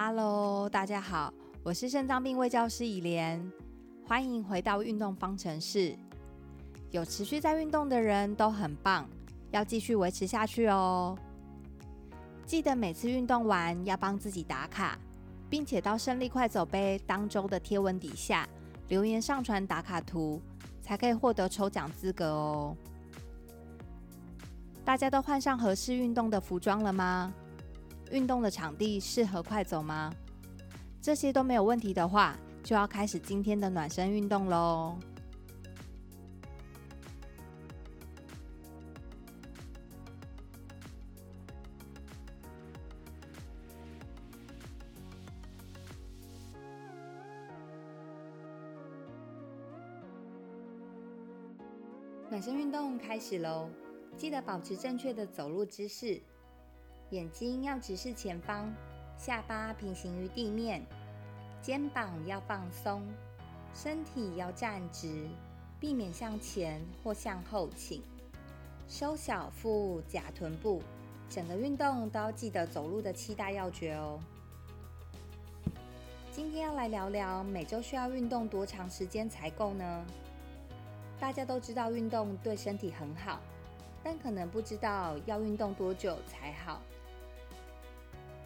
Hello，大家好，我是肾脏病卫教师以莲，欢迎回到运动方程式。有持续在运动的人都很棒，要继续维持下去哦。记得每次运动完要帮自己打卡，并且到胜利快走杯当周的贴文底下留言上传打卡图，才可以获得抽奖资格哦。大家都换上合适运动的服装了吗？运动的场地适合快走吗？这些都没有问题的话，就要开始今天的暖身运动喽。暖身运动开始喽！记得保持正确的走路姿势，眼睛要直视前方，下巴平行于地面，肩膀要放松，身体要站直，避免向前或向后倾，收小腹、假臀部。整个运动都要记得走路的七大要诀哦。今天要来聊聊每周需要运动多长时间才够呢？大家都知道运动对身体很好，但可能不知道要运动多久才好。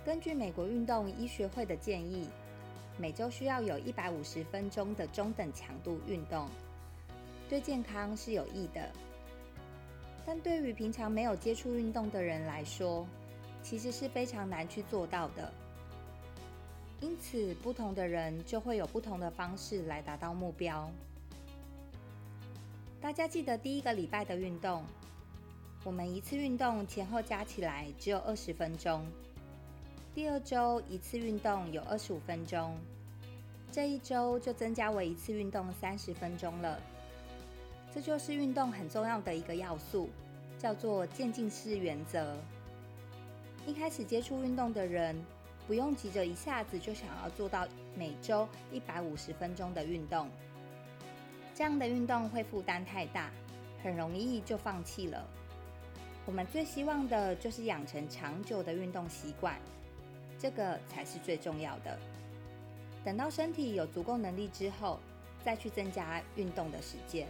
根据美国运动医学会的建议，每周需要有一百五十分钟的中等强度运动，对健康是有益的。但对于平常没有接触运动的人来说，其实是非常难去做到的。因此，不同的人就会有不同的方式来达到目标。大家记得第一个礼拜的运动，我们一次运动前后加起来只有二十分钟。第二周一次运动有二十五分钟，这一周就增加为一次运动三十分钟了。这就是运动很重要的一个要素，叫做渐进式原则。一开始接触运动的人，不用急着一下子就想要做到每周一百五十分钟的运动。这样的运动会负担太大，很容易就放弃了。我们最希望的就是养成长久的运动习惯，这个才是最重要的。等到身体有足够能力之后，再去增加运动的时间。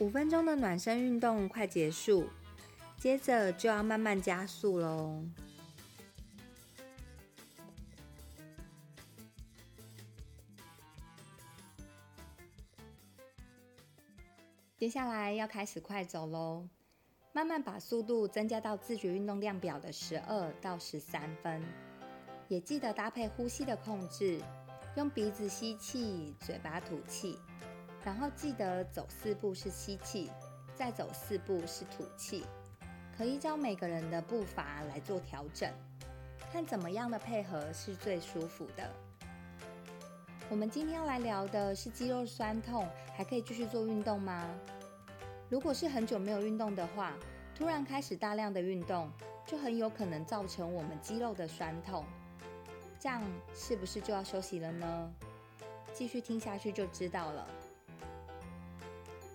五分钟的暖身运动快结束，接着就要慢慢加速喽。接下来要开始快走喽，慢慢把速度增加到自觉运动量表的十二到十三分，也记得搭配呼吸的控制，用鼻子吸气，嘴巴吐气，然后记得走四步是吸气，再走四步是吐气，可依照每个人的步伐来做调整，看怎么样的配合是最舒服的。我们今天要来聊的是肌肉酸痛，还可以继续做运动吗？如果是很久没有运动的话，突然开始大量的运动，就很有可能造成我们肌肉的酸痛。这样是不是就要休息了呢？继续听下去就知道了。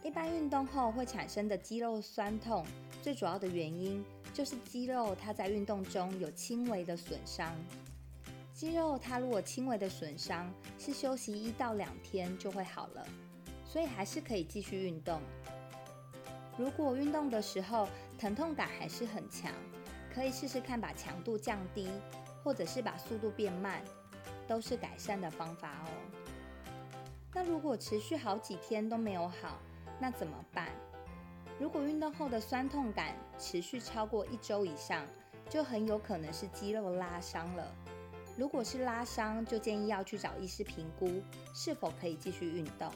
一般运动后会产生的肌肉酸痛，最主要的原因就是肌肉它在运动中有轻微的损伤。肌肉它如果轻微的损伤，是休息一到两天就会好了，所以还是可以继续运动。如果运动的时候疼痛感还是很强，可以试试看把强度降低，或者是把速度变慢，都是改善的方法哦。那如果持续好几天都没有好，那怎么办？如果运动后的酸痛感持续超过一周以上，就很有可能是肌肉拉伤了。如果是拉伤，就建议要去找医师评估，是否可以继续运动。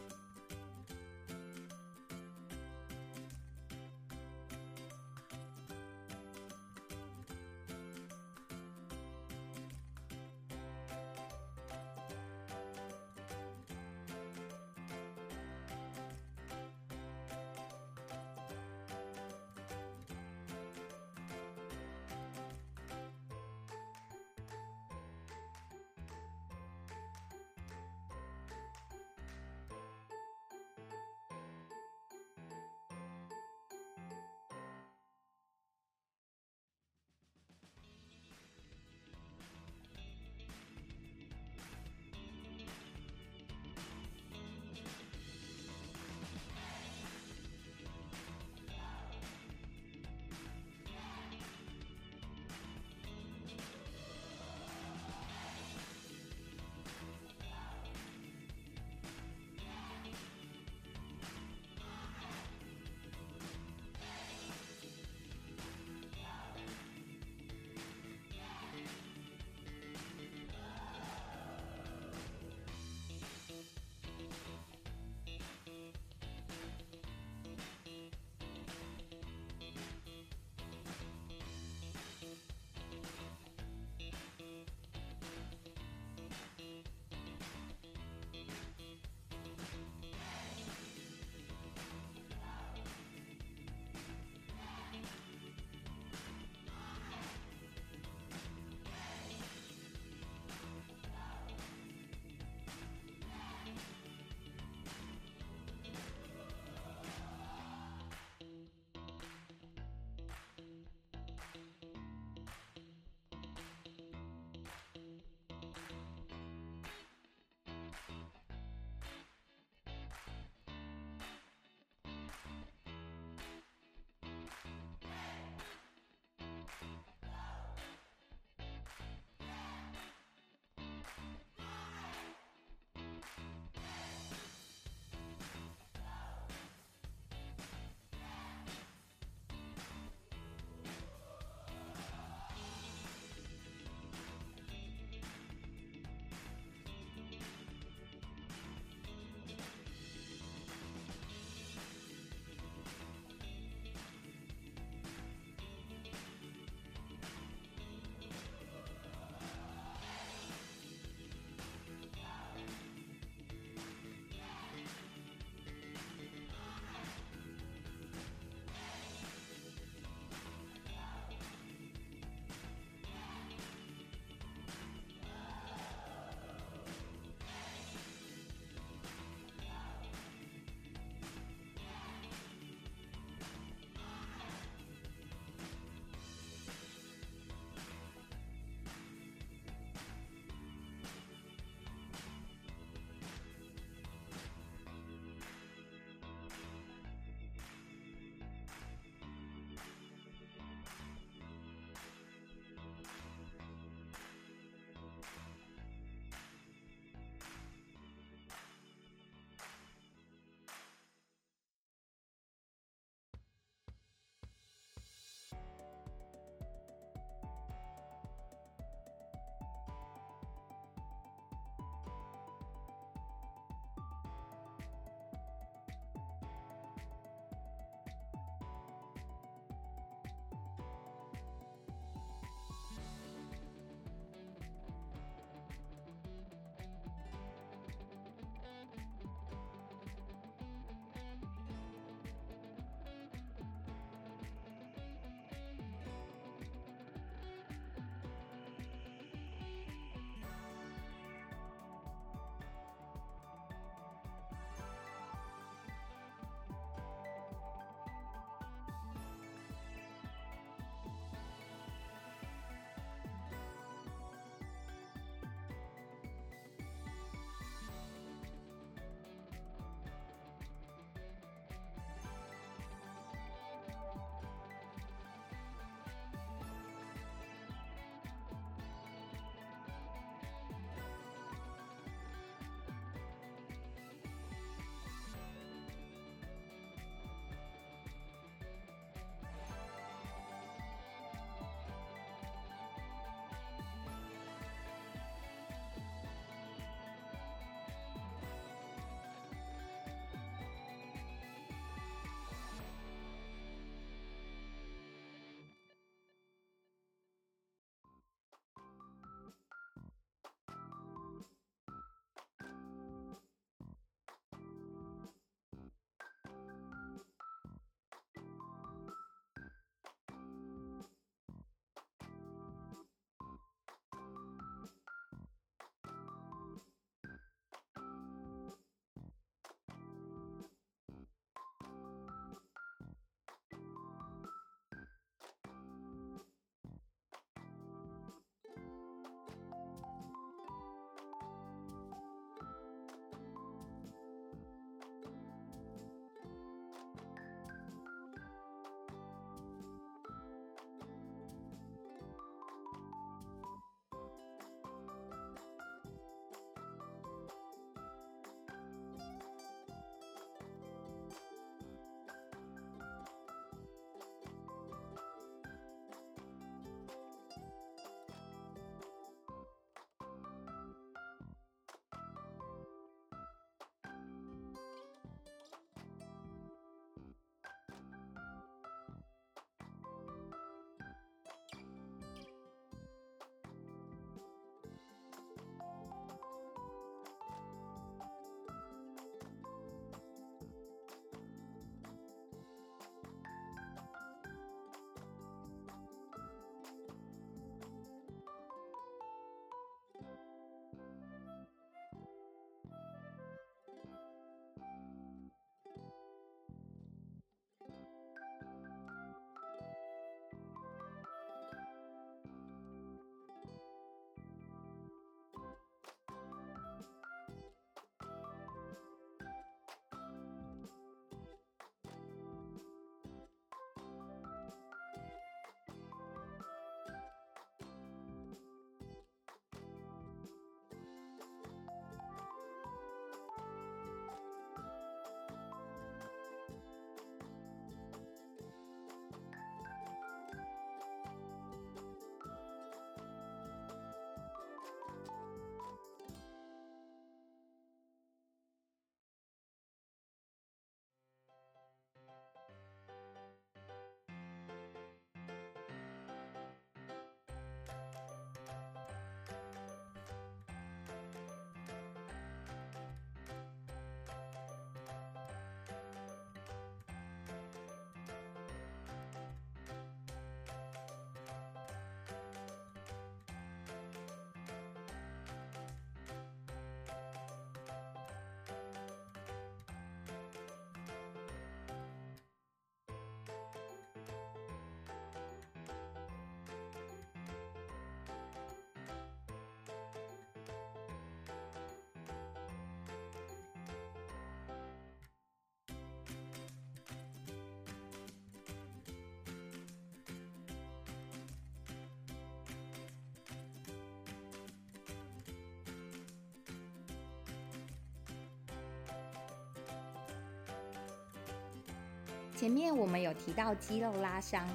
前面我们有提到肌肉拉伤，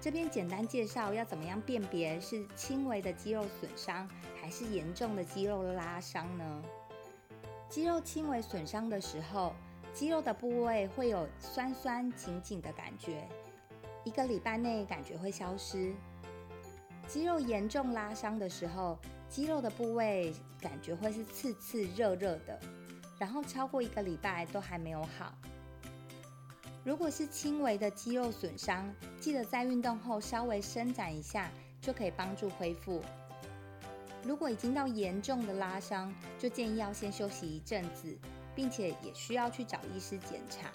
这边简单介绍要怎么样辨别是轻微的肌肉损伤还是严重的肌肉拉伤呢？肌肉轻微损伤的时候，肌肉的部位会有酸酸紧紧的感觉，一个礼拜内感觉会消失。肌肉严重拉伤的时候，肌肉的部位感觉会是刺刺热热的，然后超过一个礼拜都还没有好。如果是轻微的肌肉损伤，记得在运动后稍微伸展一下，就可以帮助恢复。如果已经到严重的拉伤，就建议要先休息一阵子，并且也需要去找医师检查。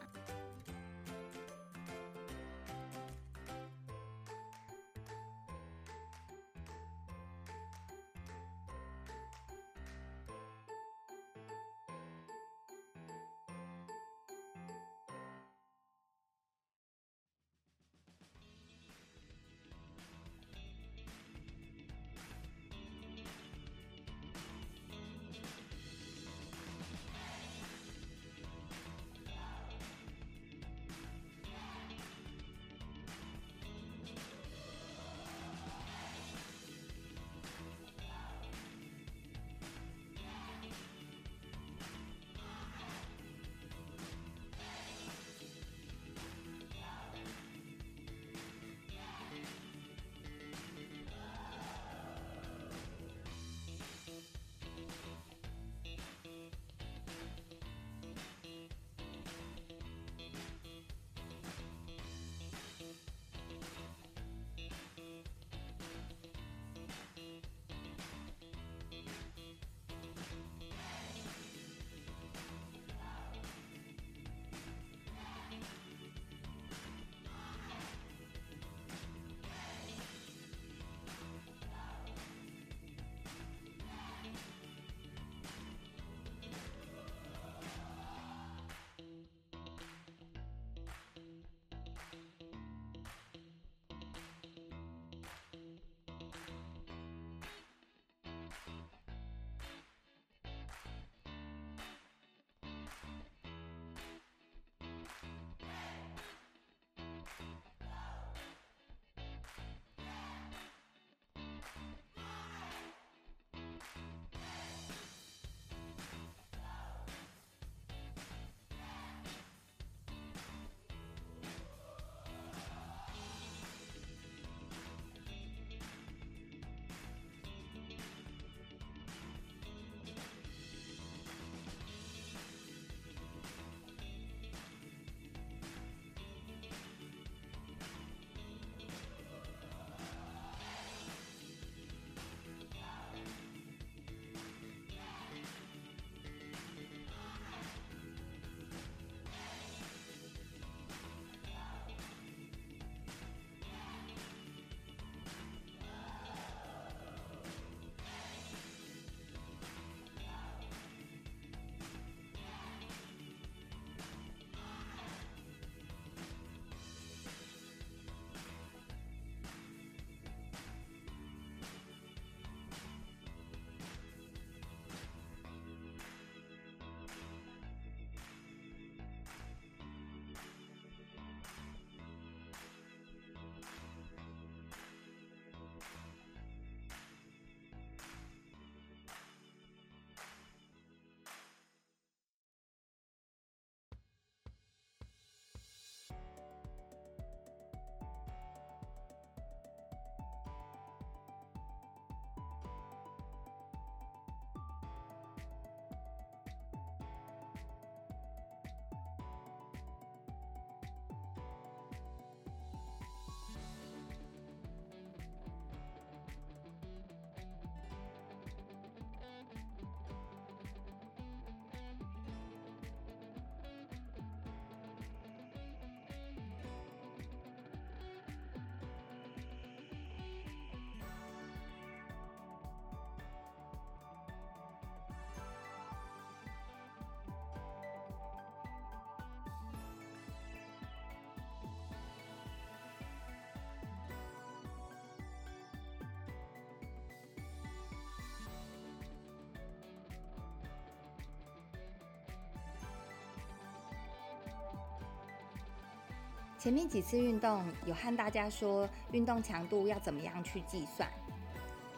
前面几次运动有和大家说运动强度要怎么样去计算，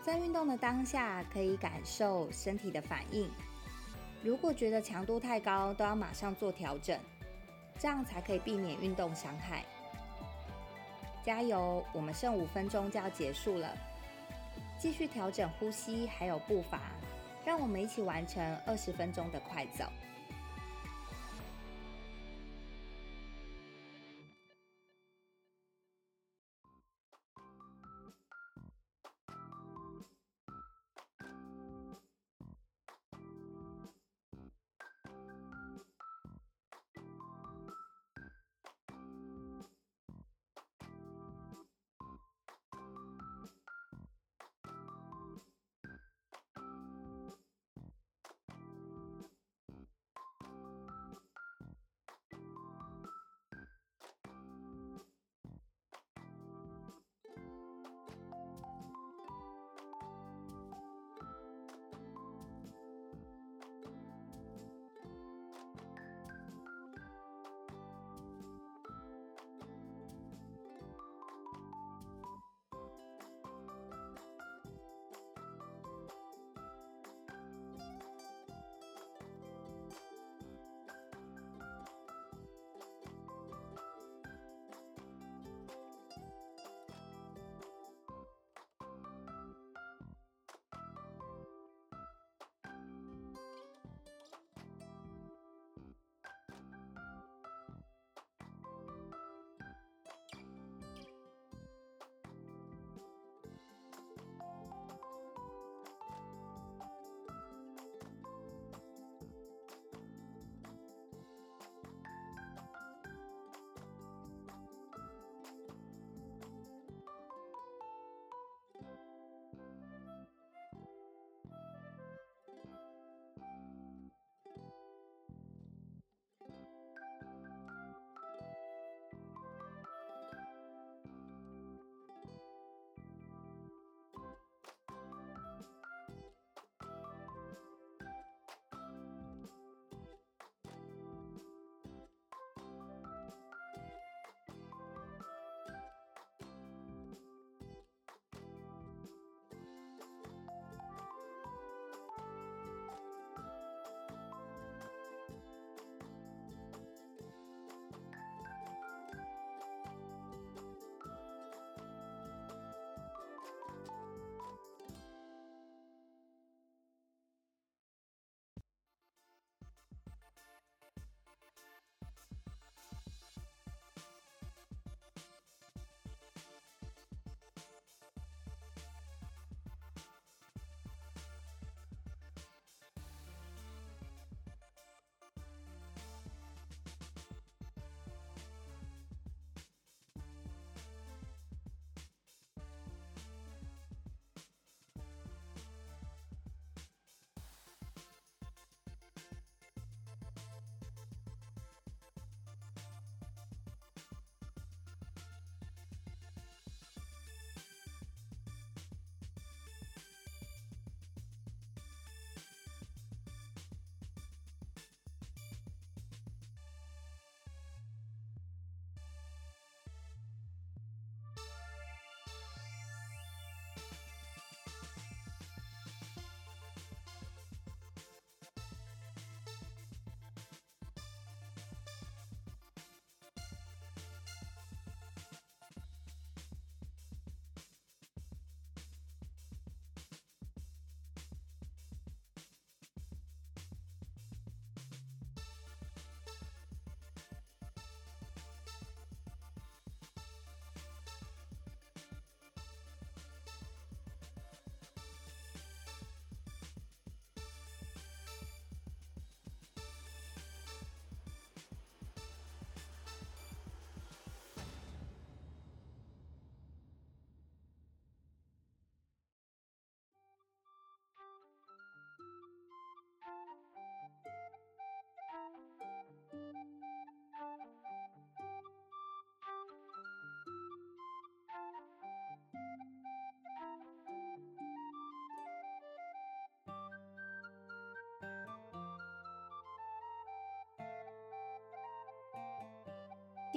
在运动的当下可以感受身体的反应。如果觉得强度太高，都要马上做调整，这样才可以避免运动伤害。加油，我们剩五分钟就要结束了，继续调整呼吸还有步伐，让我们一起完成二十分钟的快走。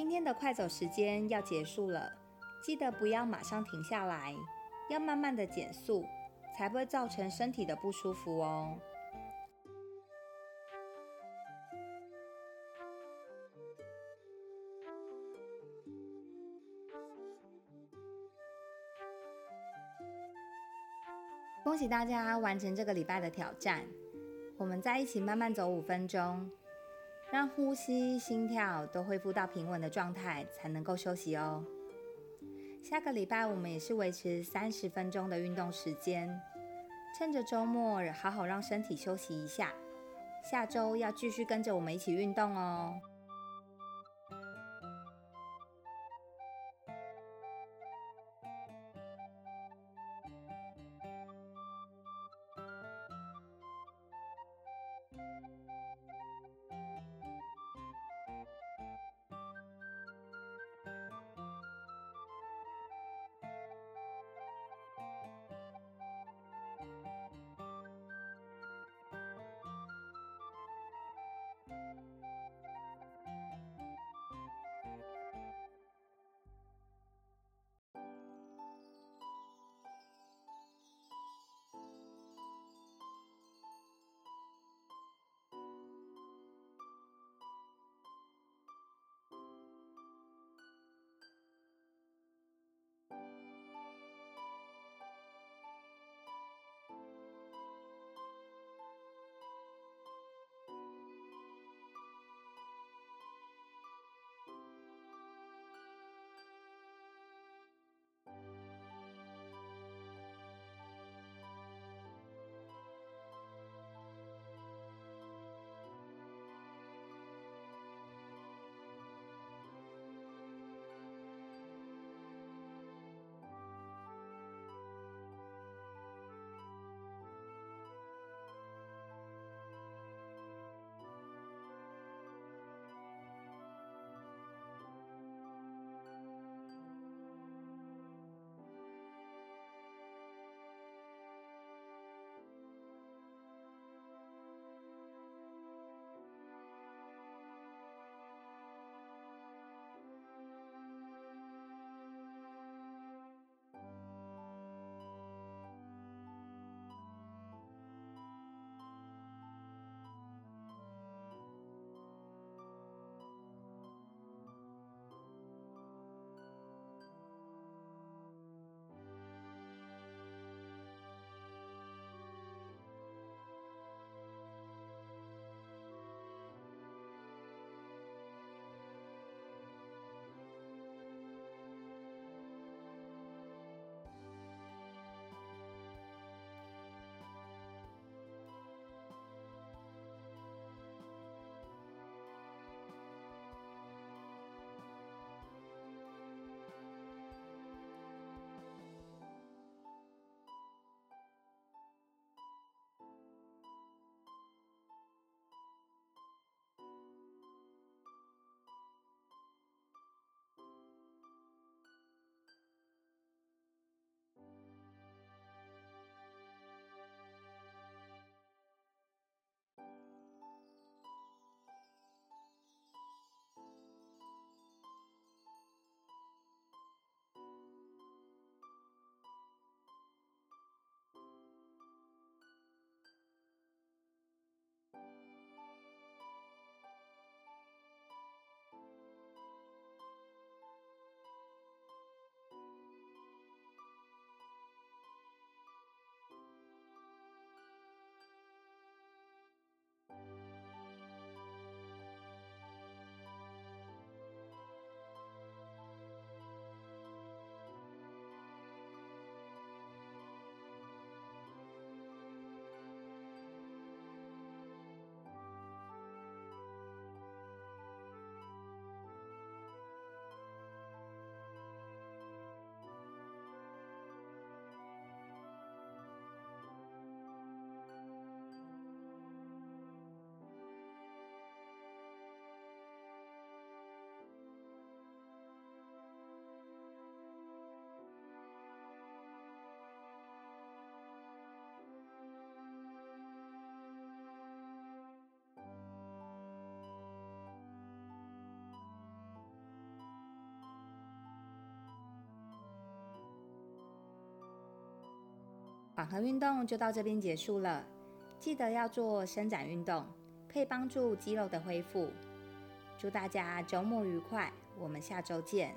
今天的快走时间要结束了，记得不要马上停下来，要慢慢的减速，才不会造成身体的不舒服哦。恭喜大家完成这个礼拜的挑战！我们再一起慢慢走五分钟，让呼吸、心跳都恢复到平稳的状态，才能够休息哦。下个礼拜我们也是维持三十分钟的运动时间，趁着周末好好让身体休息一下。下周要继续跟着我们一起运动哦。缓和运动就到这边结束了，记得要做伸展运动，可以帮助肌肉的恢复。祝大家周末愉快，我们下周见。